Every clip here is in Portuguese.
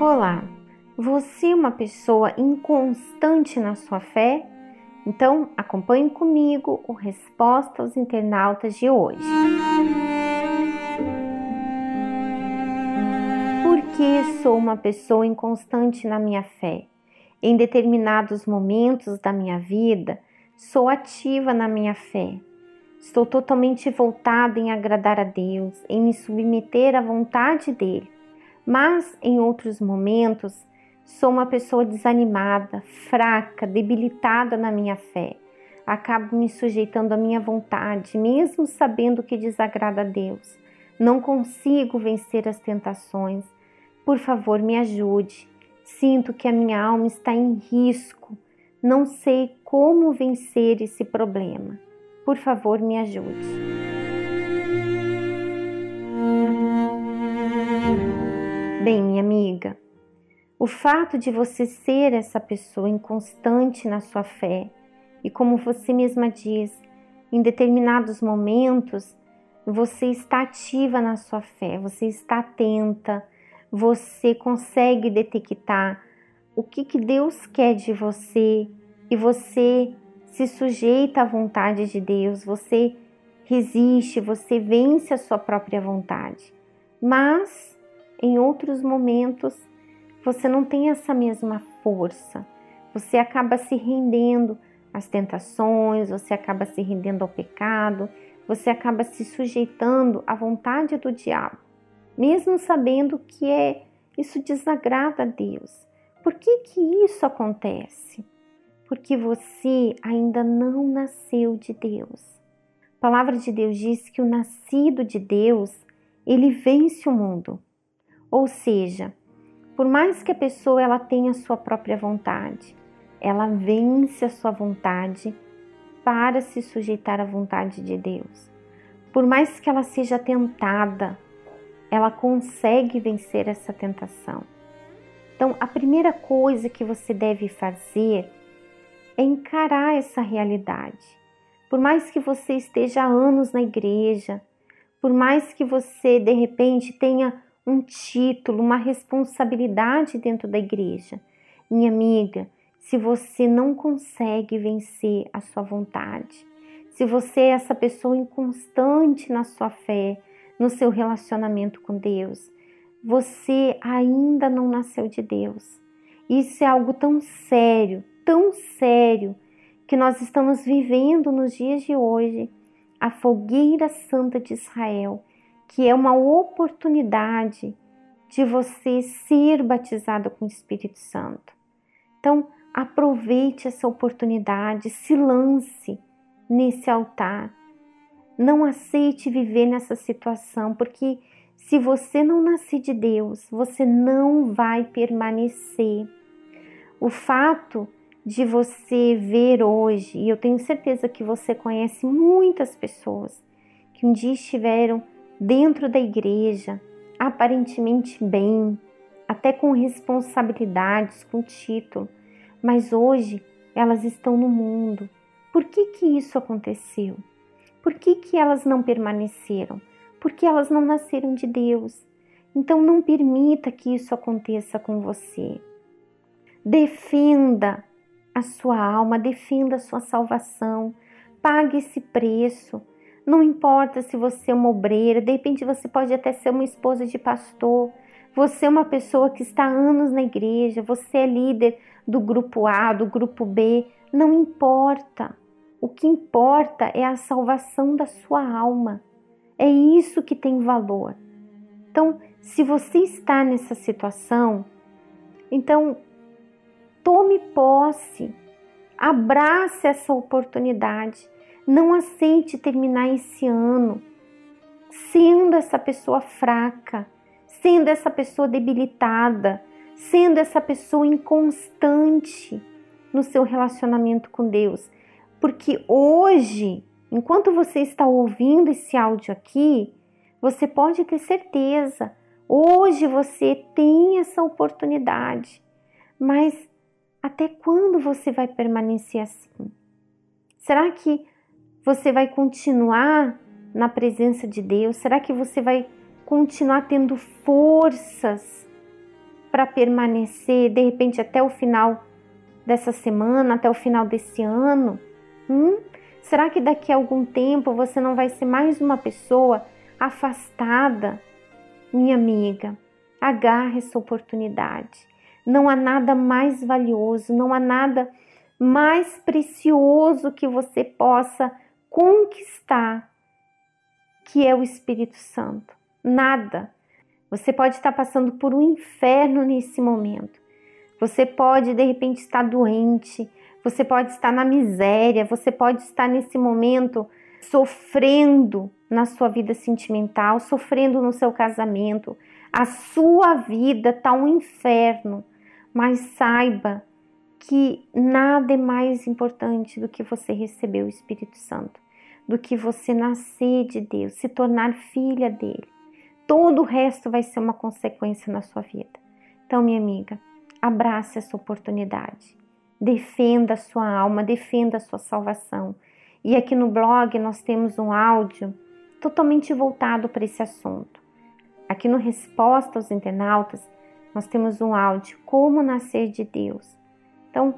Olá, você é uma pessoa inconstante na sua fé? Então acompanhe comigo o Resposta aos Internautas de hoje. Por que sou uma pessoa inconstante na minha fé? Em determinados momentos da minha vida, sou ativa na minha fé. Estou totalmente voltada em agradar a Deus, em me submeter à vontade dele mas em outros momentos sou uma pessoa desanimada, fraca, debilitada na minha fé. Acabo me sujeitando à minha vontade, mesmo sabendo que desagrada a Deus. Não consigo vencer as tentações. Por favor, me ajude. Sinto que a minha alma está em risco. Não sei como vencer esse problema. Por favor, me ajude. Bem, minha amiga, o fato de você ser essa pessoa inconstante na sua fé e, como você mesma diz, em determinados momentos você está ativa na sua fé, você está atenta, você consegue detectar o que, que Deus quer de você e você se sujeita à vontade de Deus, você resiste, você vence a sua própria vontade. Mas em outros momentos você não tem essa mesma força. Você acaba se rendendo às tentações, você acaba se rendendo ao pecado, você acaba se sujeitando à vontade do diabo, mesmo sabendo que é isso desagrada a Deus. Por que que isso acontece? Porque você ainda não nasceu de Deus. A palavra de Deus diz que o nascido de Deus, ele vence o mundo. Ou seja, por mais que a pessoa ela tenha a sua própria vontade, ela vence a sua vontade para se sujeitar à vontade de Deus. Por mais que ela seja tentada, ela consegue vencer essa tentação. Então, a primeira coisa que você deve fazer é encarar essa realidade. Por mais que você esteja há anos na igreja, por mais que você de repente tenha um título, uma responsabilidade dentro da igreja. Minha amiga, se você não consegue vencer a sua vontade, se você é essa pessoa inconstante na sua fé, no seu relacionamento com Deus, você ainda não nasceu de Deus. Isso é algo tão sério, tão sério, que nós estamos vivendo nos dias de hoje. A fogueira santa de Israel que é uma oportunidade de você ser batizado com o Espírito Santo. Então, aproveite essa oportunidade, se lance nesse altar. Não aceite viver nessa situação, porque se você não nascer de Deus, você não vai permanecer. O fato de você ver hoje, e eu tenho certeza que você conhece muitas pessoas que um dia estiveram dentro da igreja, aparentemente bem, até com responsabilidades, com título, mas hoje elas estão no mundo. Por que que isso aconteceu? Por que que elas não permaneceram? Porque elas não nasceram de Deus. Então não permita que isso aconteça com você. Defenda a sua alma, defenda a sua salvação. Pague esse preço. Não importa se você é uma obreira, de repente você pode até ser uma esposa de pastor, você é uma pessoa que está há anos na igreja, você é líder do grupo A, do grupo B, não importa. O que importa é a salvação da sua alma. É isso que tem valor. Então, se você está nessa situação, então tome posse, abrace essa oportunidade não aceite terminar esse ano sendo essa pessoa fraca, sendo essa pessoa debilitada, sendo essa pessoa inconstante no seu relacionamento com Deus. Porque hoje, enquanto você está ouvindo esse áudio aqui, você pode ter certeza, hoje você tem essa oportunidade. Mas até quando você vai permanecer assim? Será que você vai continuar na presença de Deus? Será que você vai continuar tendo forças para permanecer de repente até o final dessa semana, até o final desse ano? Hum? Será que daqui a algum tempo você não vai ser mais uma pessoa afastada? Minha amiga, agarre essa oportunidade. Não há nada mais valioso, não há nada mais precioso que você possa conquistar, que é o Espírito Santo. Nada. Você pode estar passando por um inferno nesse momento. Você pode de repente estar doente, você pode estar na miséria, você pode estar nesse momento sofrendo na sua vida sentimental, sofrendo no seu casamento. A sua vida está um inferno, mas saiba que nada é mais importante do que você receber o Espírito Santo, do que você nascer de Deus, se tornar filha dele. Todo o resto vai ser uma consequência na sua vida. Então, minha amiga, abrace essa oportunidade. Defenda a sua alma, defenda a sua salvação. E aqui no blog nós temos um áudio totalmente voltado para esse assunto. Aqui no Resposta aos Internautas, nós temos um áudio Como Nascer de Deus. Então,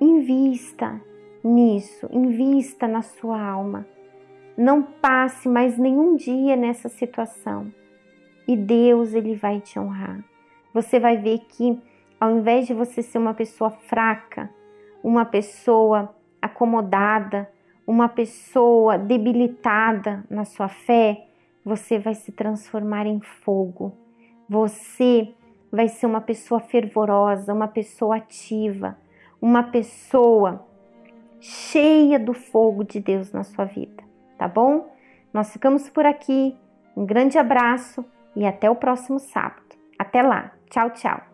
invista nisso, invista na sua alma. Não passe mais nenhum dia nessa situação. E Deus, ele vai te honrar. Você vai ver que ao invés de você ser uma pessoa fraca, uma pessoa acomodada, uma pessoa debilitada na sua fé, você vai se transformar em fogo. Você vai ser uma pessoa fervorosa, uma pessoa ativa, uma pessoa cheia do fogo de Deus na sua vida, tá bom? Nós ficamos por aqui. Um grande abraço e até o próximo sábado. Até lá. Tchau, tchau.